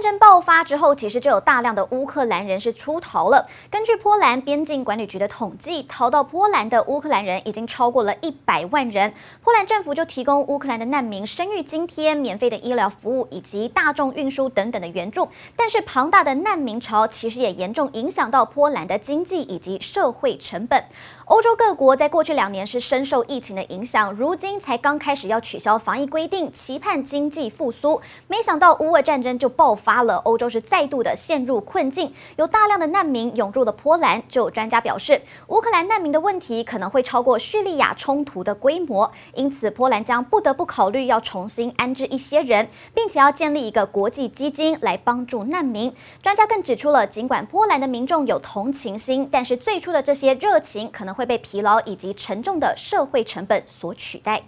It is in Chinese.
战争爆发之后，其实就有大量的乌克兰人是出逃了。根据波兰边境管理局的统计，逃到波兰的乌克兰人已经超过了一百万人。波兰政府就提供乌克兰的难民生育津贴、免费的医疗服务以及大众运输等等的援助。但是庞大的难民潮其实也严重影响到波兰的经济以及社会成本。欧洲各国在过去两年是深受疫情的影响，如今才刚开始要取消防疫规定，期盼经济复苏，没想到乌俄战争就爆发巴了，欧洲是再度的陷入困境，有大量的难民涌入了波兰。就有专家表示，乌克兰难民的问题可能会超过叙利亚冲突的规模，因此波兰将不得不考虑要重新安置一些人，并且要建立一个国际基金来帮助难民。专家更指出了，尽管波兰的民众有同情心，但是最初的这些热情可能。会被疲劳以及沉重的社会成本所取代。